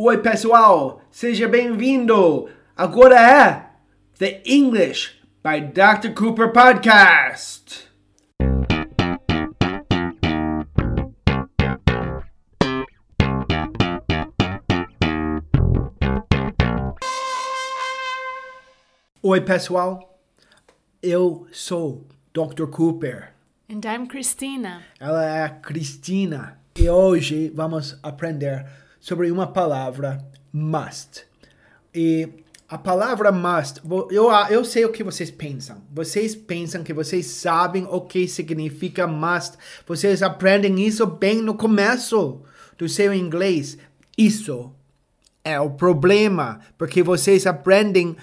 Oi, pessoal, seja bem-vindo. Agora é The English by Dr. Cooper Podcast. Oi, pessoal. Eu sou Dr. Cooper. And I'm Christina. Ela é a Cristina. E hoje vamos aprender sobre uma palavra must. E a palavra must, eu, eu sei o que vocês pensam. Vocês pensam que vocês sabem o que significa must. Vocês aprendem isso bem no começo do seu inglês. Isso é o problema, porque vocês aprendem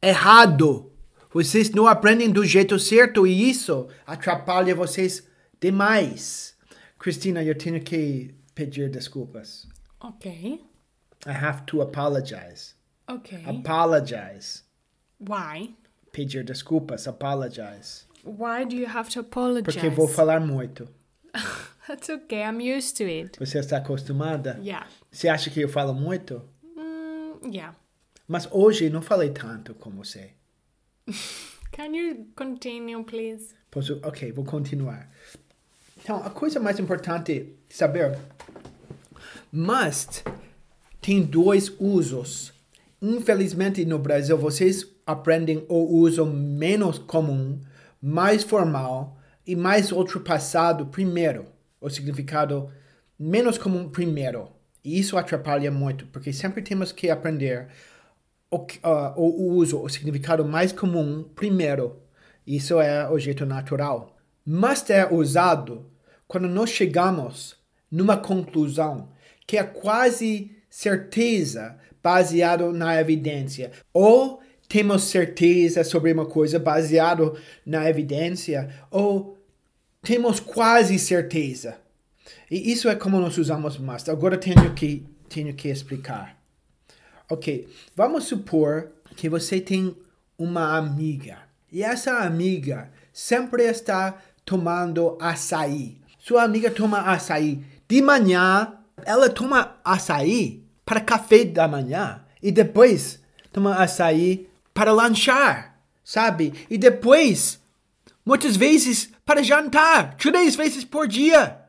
errado. Vocês não aprendem do jeito certo e isso atrapalha vocês demais. Cristina, eu tenho que pedir desculpas. Okay. I have to apologize. Okay. Apologize. Why? Pedir desculpas, apologize. Why do you have to apologize? Porque vou falar muito. That's okay. I'm used to it. Você está acostumada? Yeah. Você acha que eu falo muito? Mm, yeah. Mas hoje não falei tanto com você. Can you continue, please? Posso? Ok, vou continuar. Então, a coisa mais importante saber: must tem dois usos. Infelizmente, no Brasil, vocês aprendem o uso menos comum, mais formal e mais ultrapassado primeiro. O significado menos comum primeiro. E isso atrapalha muito, porque sempre temos que aprender o, ah, o uso, o significado mais comum primeiro. Isso é o jeito natural. Must é usado quando nós chegamos numa conclusão que é quase certeza baseado na evidência. Ou temos certeza sobre uma coisa baseado na evidência, ou temos quase certeza. E isso é como nós usamos must. Agora tenho que, tenho que explicar. Ok, vamos supor que você tem uma amiga e essa amiga sempre está tomando açaí. Sua amiga toma açaí de manhã, ela toma açaí para café da manhã e depois toma açaí para lanchar, sabe? E depois, muitas vezes, para jantar, três vezes por dia.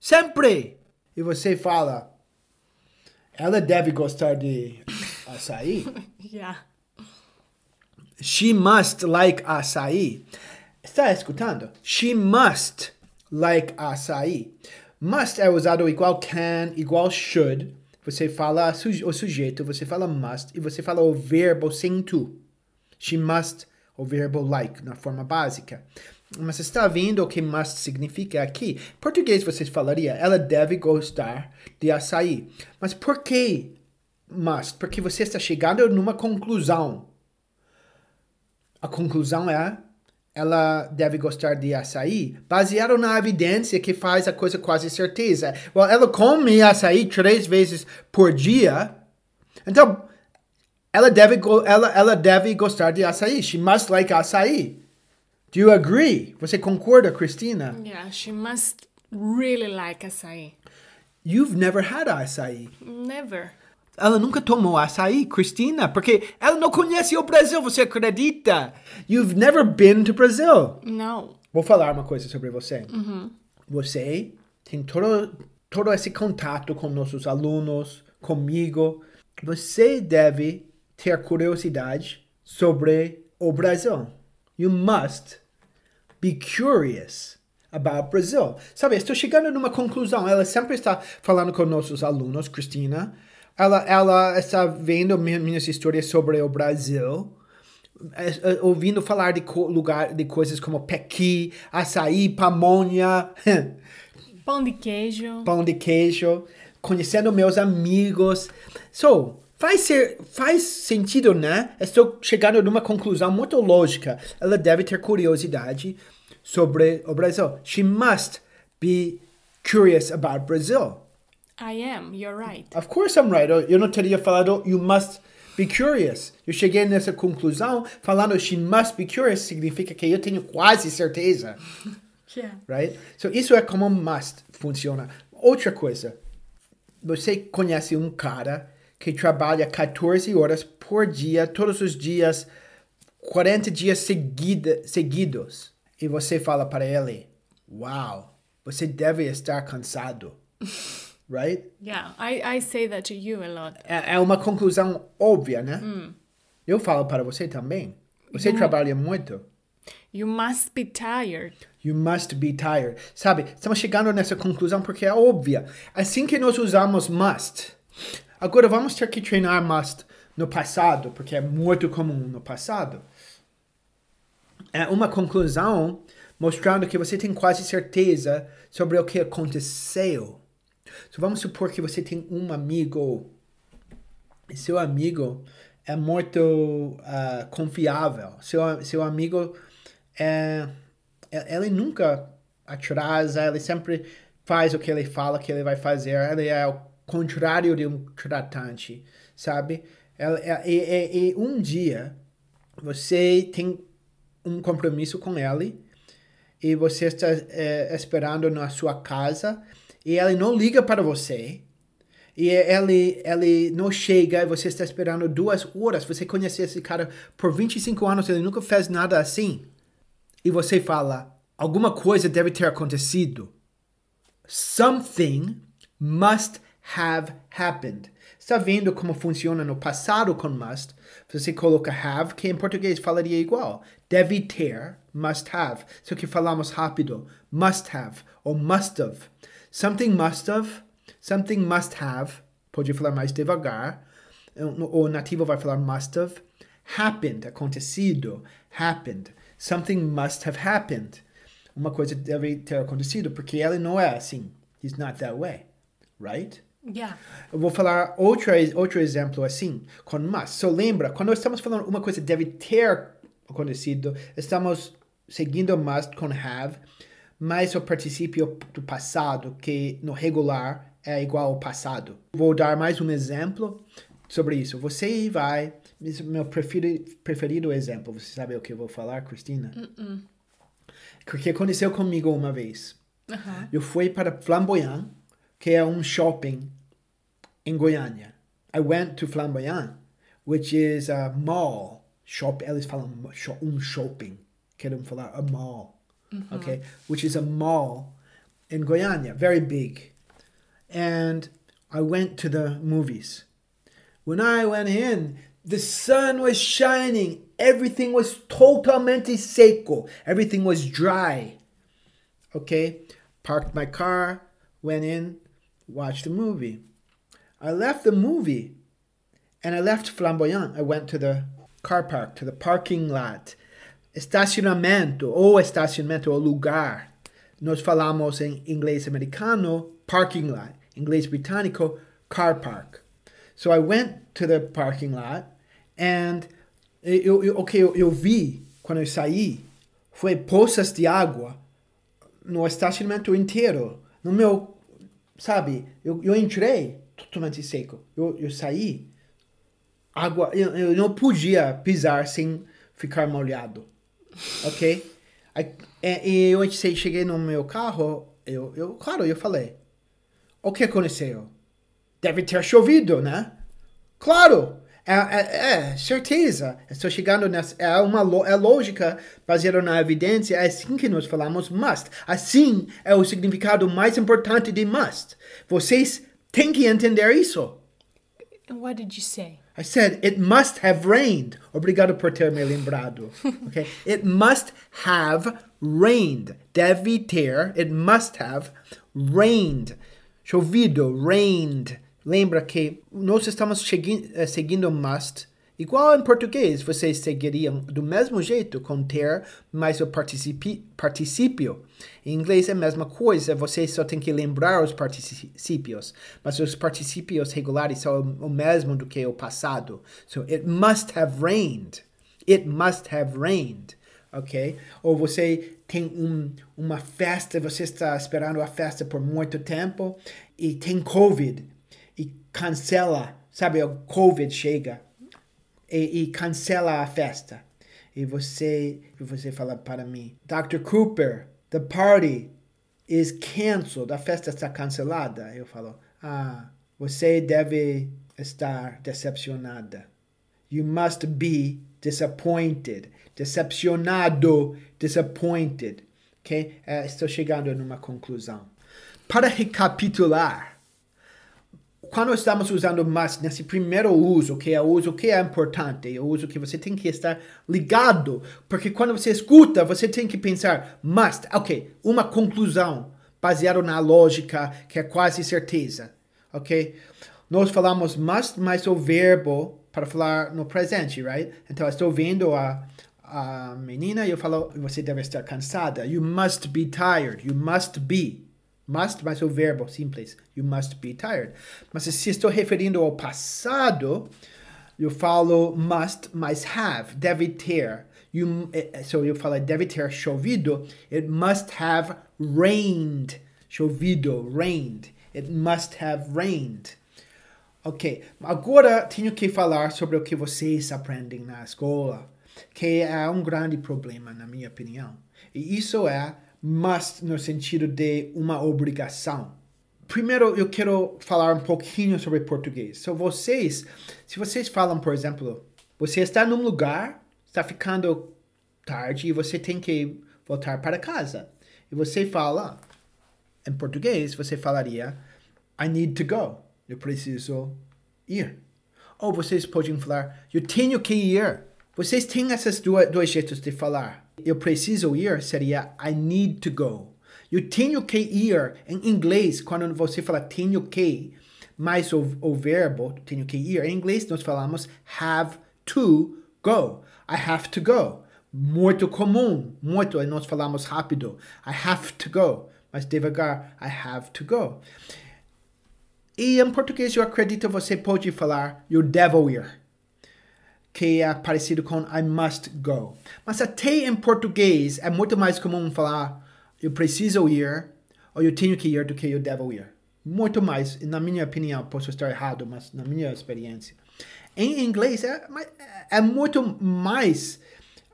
Sempre! E você fala, ela deve gostar de açaí. Yeah. She must like açaí. Está escutando? She must like açaí. Must é usado igual can, igual should. Você fala o sujeito, você fala must e você fala o verbo sem to. She must, o verbo like, na forma básica. Mas está vendo o que must significa aqui? Em português você falaria, ela deve gostar de açaí. Mas por que must? Porque você está chegando numa conclusão. A conclusão é ela deve gostar de açaí, baseado na evidência que faz a coisa quase certeza. Well, ela come açaí três vezes por dia, então ela deve, ela, ela deve gostar de açaí. She must like açaí. Do you agree? Você concorda, Christina? Yeah, she must really like açaí. You've never had açaí. Never. Ela nunca tomou açaí, Christina, porque ela não conhece o Brasil, você acredita? You've never been to Brazil. No. Vou falar uma coisa sobre você. Você tem todo, todo esse contato com nossos alunos, comigo. Você deve ter curiosidade sobre o Brasil. You must be curious about Brazil. Sabe, estou chegando numa conclusão. Ela sempre está falando com nossos alunos, Cristina. Ela, ela está vendo mi- minhas histórias sobre o Brasil. É, é, ouvindo falar de lugar de coisas como pequi, açaí, pamonha, Pão de queijo. pão de queijo, conhecendo meus amigos. So, faz, ser, faz sentido, né? Estou chegando numa conclusão muito lógica. Ela deve ter curiosidade sobre o Brasil. She must be curious about Brazil. I am. You're right. Of course I'm right. Eu não teria falado you must be curious. Eu cheguei nessa conclusão falando she must be curious significa que eu tenho quase certeza. Yeah. right? So isso é como must funciona. Outra coisa. você conhece um cara que trabalha 14 horas por dia, todos os dias, 40 dias seguida, seguidos, e você fala para ele: Uau, você deve estar cansado. right? Yeah, I, I say that to you a lot. É, é uma conclusão óbvia, né? Eu falo para você também. Você trabalha muito. You must be tired. You must be tired. Sabe, estamos chegando nessa conclusão porque é óbvia. Assim que nós usamos must, agora vamos ter que treinar must no passado, porque é muito comum no passado. É uma conclusão mostrando que você tem quase certeza sobre o que aconteceu. So, vamos supor que você tem um amigo e seu amigo é muito ah, confiável. Seu, seu amigo é, é- ele nunca atrasa, ele sempre faz o que ele fala que ele vai fazer. Ele é o contrário de um tratante, sabe? É- e um dia você tem um compromisso com ele e você está é, esperando na sua casa e ele não liga para você e ele, ele não chega e você está esperando duas horas. Você conhece esse cara por 25 anos, ele nunca fez nada assim. E você fala, alguma coisa deve ter acontecido. Something must have happened. Está vendo como funciona no passado com must? Você coloca have, que em português falaria igual. Deve ter, must have. Só que falamos rápido. Must have ou must have. Something must have, something must have. Pode falar mais devagar. O nativo vai falar must have. Happened, acontecido. Happened. Something must have happened. Uma coisa deve ter acontecido, porque ele não é assim. He's not that way. Right? Yeah. Eu vou falar outro, outro exemplo assim, com must. So lembra, quando estamos falando uma coisa deve ter acontecido, estamos seguindo must com have, mas o particípio do passado, que no regular é igual ao passado. Vou dar mais um exemplo sobre isso. Você vai. é Meu preferido, preferido exemplo. Você sabe o que eu vou falar, Cristina? Porque aconteceu comigo uma vez. Uh-huh. Eu fui para Flamboyant, que é um shopping em Goiânia. I went to Flamboyant, which is a mall. Shop, eles falam um shopping. Querem falar a mall. Mm-hmm. Okay? Which is a mall in Goiânia, very big. And I went to the movies. When I went in, the sun was shining. Everything was totalmente seco. Everything was dry. Okay? Parked my car, went in, watched the movie. I left the movie and I left Flamboyant. I went to the car park, to the parking lot. Estacionamento, ou estacionamento, ou lugar. Nós falamos em inglês americano, parking lot. Inglês britânico, car park. So I went to the parking lot and eu, eu, o que eu, eu vi quando eu saí foi poças de água no estacionamento inteiro. No meu, sabe, eu, eu entrei totalmente seco. Eu, eu saí, água, eu, eu não podia pisar sem ficar molhado. Ok? É, E eu che- cheguei no meu carro, eu, eu, claro, eu falei, o que aconteceu? Deve ter chovido, né? Claro! É, é, é, certeza. Estou chegando nessa. É uma é lógica baseada na evidência. É assim que nós falamos must. Assim é o significado mais importante de must. Vocês têm que entender isso. What did you say? I said it must have rained. Obrigado por ter me lembrado. Okay? It must have rained. Deve ter. It must have rained. Chovido, rained. Lembra que nós estamos eh, seguindo must. Igual em português, vocês seguiriam do mesmo jeito com ter mais o participi- particípio. Em inglês é a mesma coisa, vocês só tem que lembrar os particípios. Mas os particípios regulares são o mesmo do que o passado. So, it must have rained. It must have rained. Ok? Ou você tem um, uma festa, você está esperando a festa por muito tempo e tem Covid e cancela, sabe? O Covid chega e, e cancela a festa. E você, você fala para mim, Dr. Cooper, the party is canceled. A festa está cancelada. Eu falo, ah, Você deve estar decepcionada. You must be disappointed. Decepcionado, disappointed. Ok? Eh, estou chegando numa conclusão. Para recapitular, quando estamos usando must nesse primeiro uso, que é o uso que é importante, é o uso que você tem que estar ligado, porque quando você escuta, você tem que pensar must, ok, uma conclusão baseada na lógica que é quase certeza, ok? Nós falamos must mais o verbo para falar no presente, right? Então, eu estou vendo a, a menina e eu falo, você deve estar cansada. You must be tired. You must be. Must mais o verbo simples. You must be tired. Mas se estou referindo ao passado, eu falo must mais have. Deve ter. You, so eu falo deve ter chovido. It must have rained. Chovido, rained. It must have rained. Ok, agora tenho que falar sobre o que vocês aprendem na escola, que é um grande problema, na minha opinião. E isso é must no sentido de uma obrigação. Primeiro, eu quero falar um pouquinho sobre português. So, vocês, se vocês falam, por exemplo, você está num lugar, está ficando tarde e você tem que voltar para casa. E você fala, em português, você falaria, I need to go. Eu preciso ir. Ou vocês podem falar, eu tenho que ir. Vocês têm esses dois jeitos de falar. Eu preciso ir seria I need to go. Eu tenho que ir em inglês, quando você fala tenho que, mais o, o verbo tenho que ir, em inglês nós falamos have to go. I have to go. Muito comum, muito, nós falamos rápido. I have to go. Mas devagar, I have to go. E em português eu acredito você pode falar eu devo ir, que é parecido com I must go. Mas até em português é muito mais comum falar eu preciso ir ou eu tenho que ir do que eu devo ir. Muito mais, na minha opinião, posso estar errado, mas na minha experiência. Em inglês é, é muito mais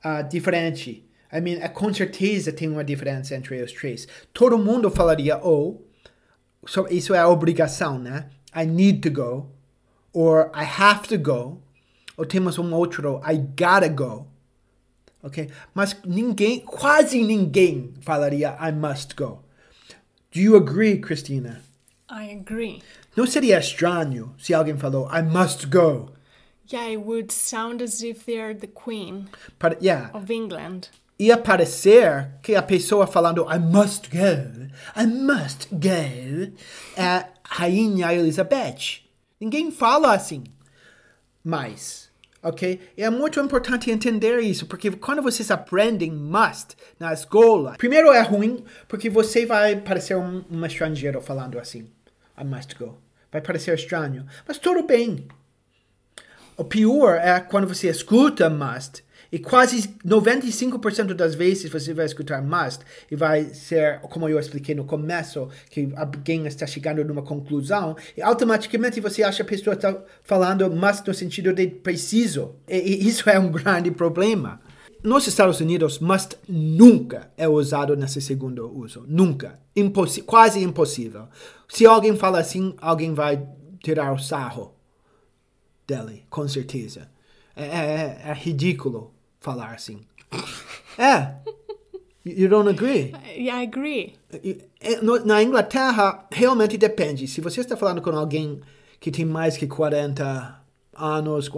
uh, diferente. I mean, é, com certeza tem uma diferença entre os três. Todo mundo falaria ou so isso é obrigação, né? I need to go, or I have to go, ou temos um outro, I gotta go, ok? Mas ninguém, quase ninguém falaria I must go. Do you agree, Christina? I agree. Não seria estranho se alguém falou I must go? Yeah, it would sound as if they're the queen But, yeah. of England. ia parecer que a pessoa falando I must go, I must go, é Rainha Elizabeth. Ninguém fala assim. Mas, ok? É muito importante entender isso, porque quando vocês aprendem must na escola, primeiro é ruim, porque você vai parecer um, um estrangeiro falando assim. I must go. Vai parecer estranho. Mas tudo bem. O pior é quando você escuta must e quase 95% das vezes você vai escutar must e vai ser, como eu expliquei no começo, que alguém está chegando numa conclusão e automaticamente você acha a pessoa está falando must no sentido de preciso. E, e isso é um grande problema. Nos Estados Unidos, must nunca é usado nesse segundo uso. Nunca. Impossi quase impossível. Se alguém fala assim, alguém vai tirar o sarro dele, com certeza. É, é, é ridículo falar assim. É. You don't agree? Yeah, I agree. Na Inglaterra, realmente depende. Se você está falando com alguém que tem mais que 40 anos,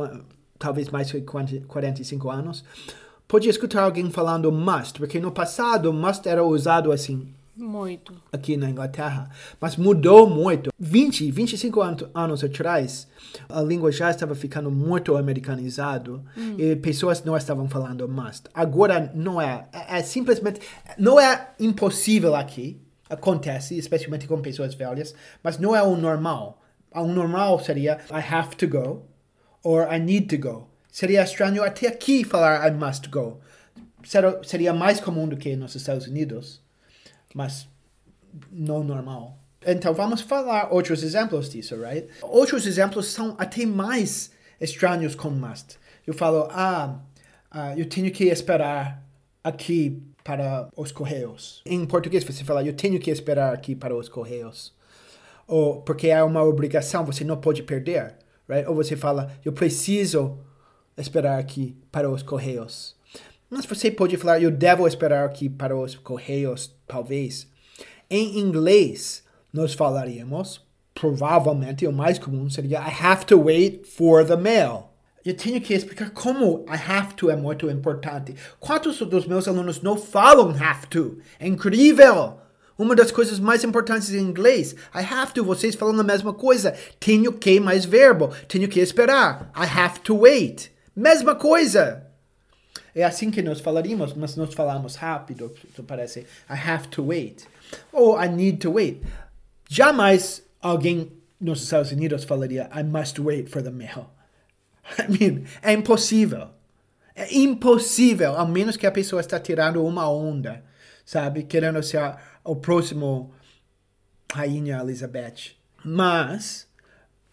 talvez mais que 45 anos, pode escutar alguém falando must, porque no passado must era usado assim. Muito. Aqui na Inglaterra. Mas mudou muito. 20, 25 anos atrás, a língua já estava ficando muito americanizado hum. e pessoas não estavam falando must. Agora não é. é. É simplesmente. Não é impossível aqui. Acontece, especialmente com pessoas velhas, mas não é o normal. O normal seria I have to go or I need to go. Seria estranho até aqui falar I must go. Seria mais comum do que nos Estados Unidos mas não normal. Então vamos falar outros exemplos disso, right? Outros exemplos são até mais estranhos com must. Eu falo, ah, uh, eu tenho que esperar aqui para os correios. Em português você fala, eu tenho que esperar aqui para os correios. ou porque é uma obrigação, você não pode perder, right? Ou você fala, eu preciso esperar aqui para os correios. Mas você pode falar, eu devo esperar aqui para os correios, talvez. Em inglês, nós falaríamos, provavelmente o mais comum seria I have to wait for the mail. Eu tenho que explicar como I have to é muito importante. Quantos dos meus alunos não falam have to? É incrível! Uma das coisas mais importantes em inglês, I have to, vocês falam a mesma coisa. Tenho que mais verbo, tenho que esperar. I have to wait. Mesma coisa. É assim que nós falaríamos, mas nós falamos rápido, isso parece. I have to wait. Ou I need to wait. Jamais alguém nos Estados Unidos falaria I must wait for the mail. I mean, é impossível. É impossível, a menos que a pessoa está tirando uma onda, sabe? Querendo ser o próximo Rainha Elizabeth. Mas,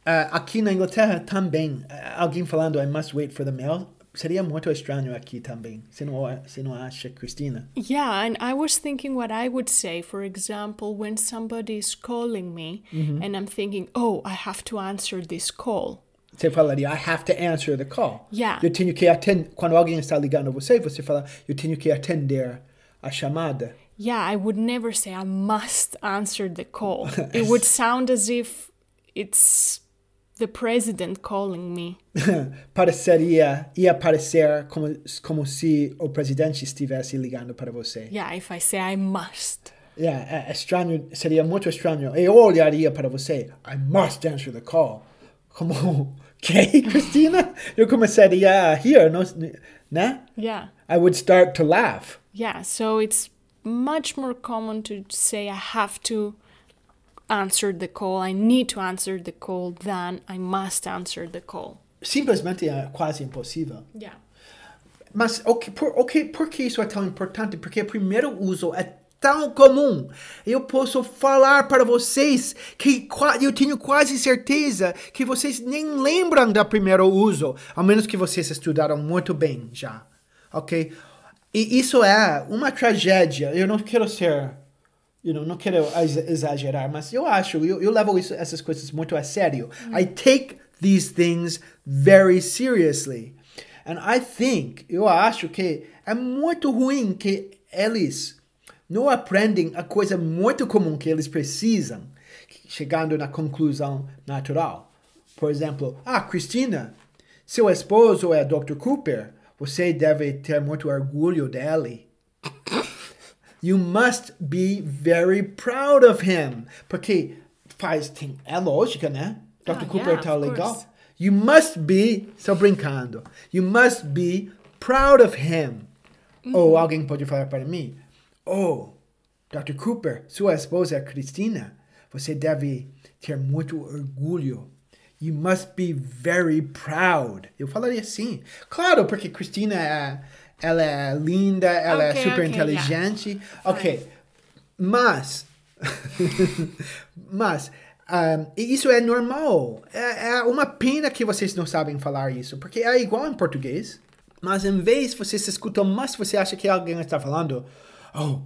uh, aqui na Inglaterra também, uh, alguém falando I must wait for the mail, seria muito estranho aqui também. Você não, você não acha, Cristina? Yeah, and I was thinking what I would say, for example, when somebody is calling me mm-hmm. and I'm thinking, oh, I have to answer this call. Você falaria, I have to answer the call. Yeah. Eu tenho que atender. Quando alguém está ligando a você, você fala, eu tenho que atender a chamada. Yeah, I would never say I must answer the call. it would sound as if it's the president calling me. Pareceria, ia parecer como, como se o presidente estivesse ligando para você. Yeah, if I say I must. Yeah, é estranho, seria muito estranho. Eu olharia para você, I must answer the call. Como, que, Cristina? Eu começaria a rir, não- né? Yeah. I would start to laugh. Yeah, so it's much more common to say I have to answer the call, I need to answer the call than I must answer the call. Simplesmente é quase impossível. Yeah. Mas ok, por, ok, por que isso é tão importante? Porque o primeiro uso é tão comum. Eu posso falar para vocês que eu tenho quase certeza que vocês nem lembram do primeiro uso, a menos que vocês estudaram muito bem já, ok? E isso é uma tragédia. Eu não quero ser, you know, não quero ex- exagerar, mas eu acho, eu, eu levo isso, essas coisas muito a sério. I take these things very seriously. And I think, eu acho que é muito ruim que eles não aprendem a coisa muito comum que eles precisam, chegando na conclusão natural. Por exemplo, ah, Cristina, seu esposo é Dr. Cooper, você deve ter muito orgulho dele. You must be very proud of him. Porque faz, tem, é lógica, né? Dr. Ah, Cooper yeah, tá legal. course. You must be, estou brincando. You must be proud of him. Ou alguém pode falar para mim, oh, Dr. Cooper, sua esposa é Cristina. Você deve ter muito orgulho. You must be very proud. Eu falaria assim. Claro, porque Cristina é, ela é linda, ela Ok, é super ok, inteligente. Ok, mas, mas, um, isso é normal. É, é uma pena que vocês não sabem falar isso, porque é igual em português. Mas em vez vocês escutam mais, você acha que alguém está falando, oh,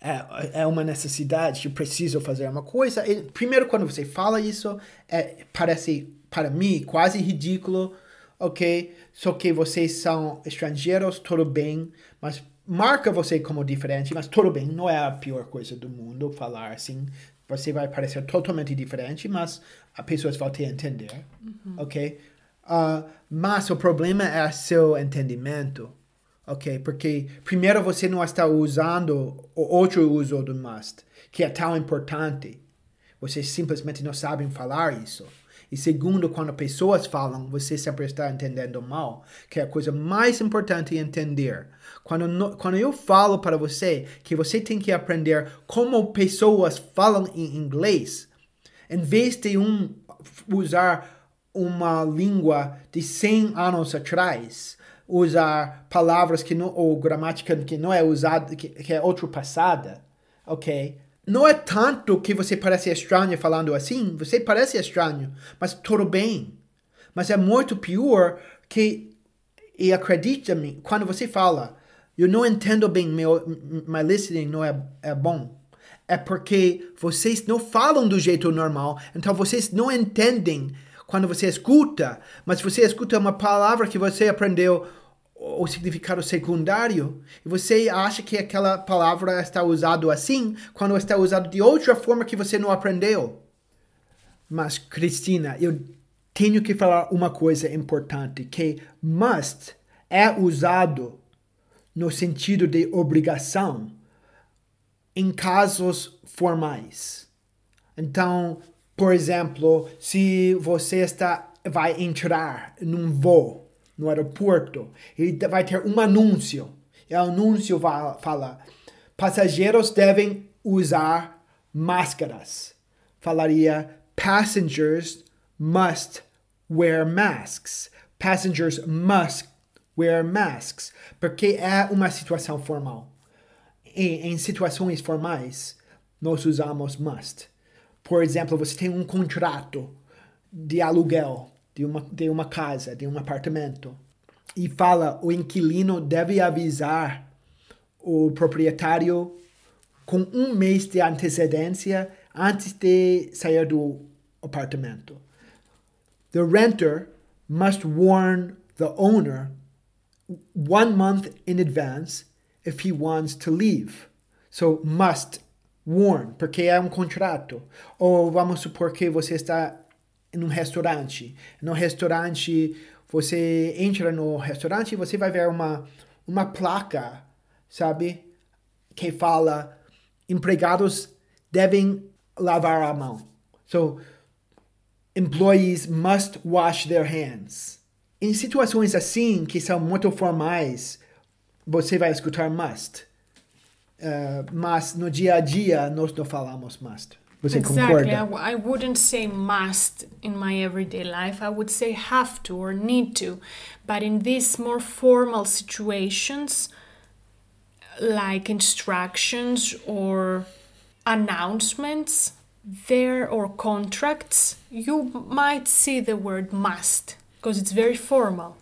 é, é uma necessidade, eu preciso fazer uma coisa. E, primeiro, quando você fala isso, é, parece para mim quase ridículo, ok? Só que vocês são estrangeiros, tudo bem, mas marca você como diferente, mas tudo bem, não é a pior coisa do mundo falar assim. Você vai parecer totalmente diferente, mas as pessoas vão te entender, ok? Ah, mas o problema é seu entendimento, ok? Porque primeiro você não está usando o outro uso do must, que é tão importante. Vocês simplesmente não sabem falar isso. E segundo, quando pessoas falam, você sempre está entendendo mal, que é a coisa mais importante entender. Quando, no- quando eu falo para você que você tem que aprender como pessoas falam em inglês, em vez de um usar uma língua de 100 anos atrás, usar palavras que não, ou gramática que não é usada, que, que é ultrapassada, ok? Não é tanto que você parece estranho falando assim, você parece estranho, mas tudo bem. Mas é muito pior que, e acredita-me, quando você fala, eu não entendo bem, meu my listening não é, é bom. é porque vocês não falam do jeito normal, então vocês não entendem quando você escuta, mas você escuta uma palavra que você aprendeu o significado secundário e você acha que aquela palavra está usada assim quando está usada de outra forma que você não aprendeu. Mas Cristina, eu tenho que falar uma coisa importante que must é usado no sentido de obrigação em casos formais. Então, por exemplo, se você está vai entrar num voo no aeroporto, e vai ter um anúncio. E o anúncio fala: passageiros devem usar máscaras. Falaria: passengers must wear masks. Passengers must wear masks. Porque é uma situação formal. E, em situações formais, nós usamos must. Por exemplo, você tem um contrato de aluguel de uma, de uma casa, de um apartamento, e fala o inquilino deve avisar o proprietário com um mês de antecedência antes de sair do apartamento. The renter must warn the owner one month in advance if he wants to leave. So, must warn, porque é um contrato. Ou vamos supor que você está em um restaurante. No restaurante, você entra no restaurante e você vai ver uma, uma placa, sabe? Que fala empregados devem lavar a mão. So, employees must wash their hands. Em situações assim, que são muito formais, você vai escutar must. Uh, mas no dia a dia, nós não falamos must. Você exactly. concorda? I, I wouldn't say must in my everyday life. I would say have to or need to. But in these more formal situations, like instructions or announcements, there or contracts, you might see the word must because it's very formal.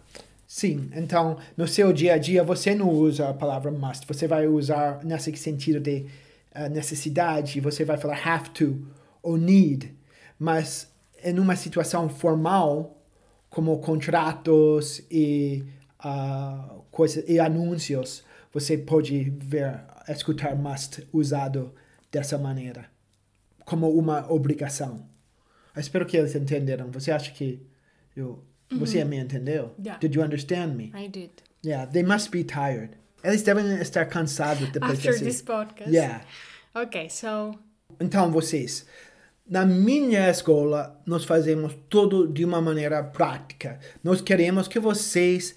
Sim, então no seu dia a dia você não usa a palavra must, você vai usar nesse sentido de uh, necessidade, você vai falar have to ou need, mas em uma situação formal, como contratos e, uh, coisa, e anúncios, você pode ver, escutar must usado dessa maneira, como uma obrigação. Eu espero que eles entenderam. Você acha que eu, você me entendeu? Yeah. Did you understand me? I did. Yeah, they must be tired. Eles devem estar cansados depois After desse... this podcast. Yeah. Okay, so Então, vocês, na minha escola, nós fazemos tudo de uma maneira prática. Nós queremos que vocês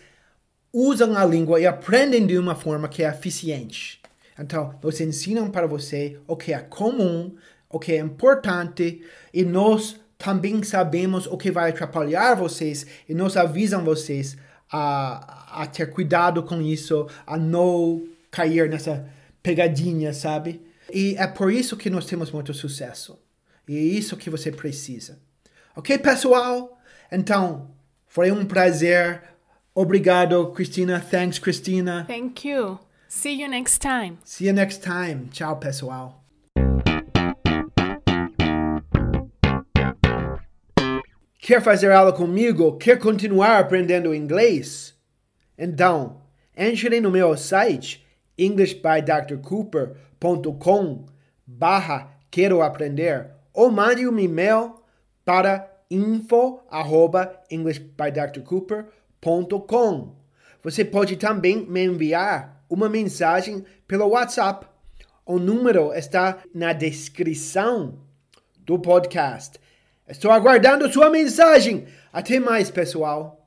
usam a língua e aprendem de uma forma que é eficiente. Então, nós ensinamos para você o que é comum, o que é importante, e nós também sabemos o que vai atrapalhar vocês, e nós avisamos vocês a, a ter cuidado com isso, a não cair nessa pegadinha, sabe? E é por isso que nós temos muito sucesso. E é isso que você precisa. Ok, pessoal? Então, foi um prazer. Obrigado, Cristina. Thanks, Cristina. thank you. See you next time. See you next time. Tchau, pessoal. Quer fazer aula comigo? Quer continuar aprendendo inglês? Então, entre no meu site englishbydrcooper.com barra quero aprender ou mande um e-mail para info arroba englishbydrcooper.com Você pode também me enviar uma mensagem pelo WhatsApp. O número está na descrição do podcast. Estou aguardando sua mensagem. Até mais, pessoal.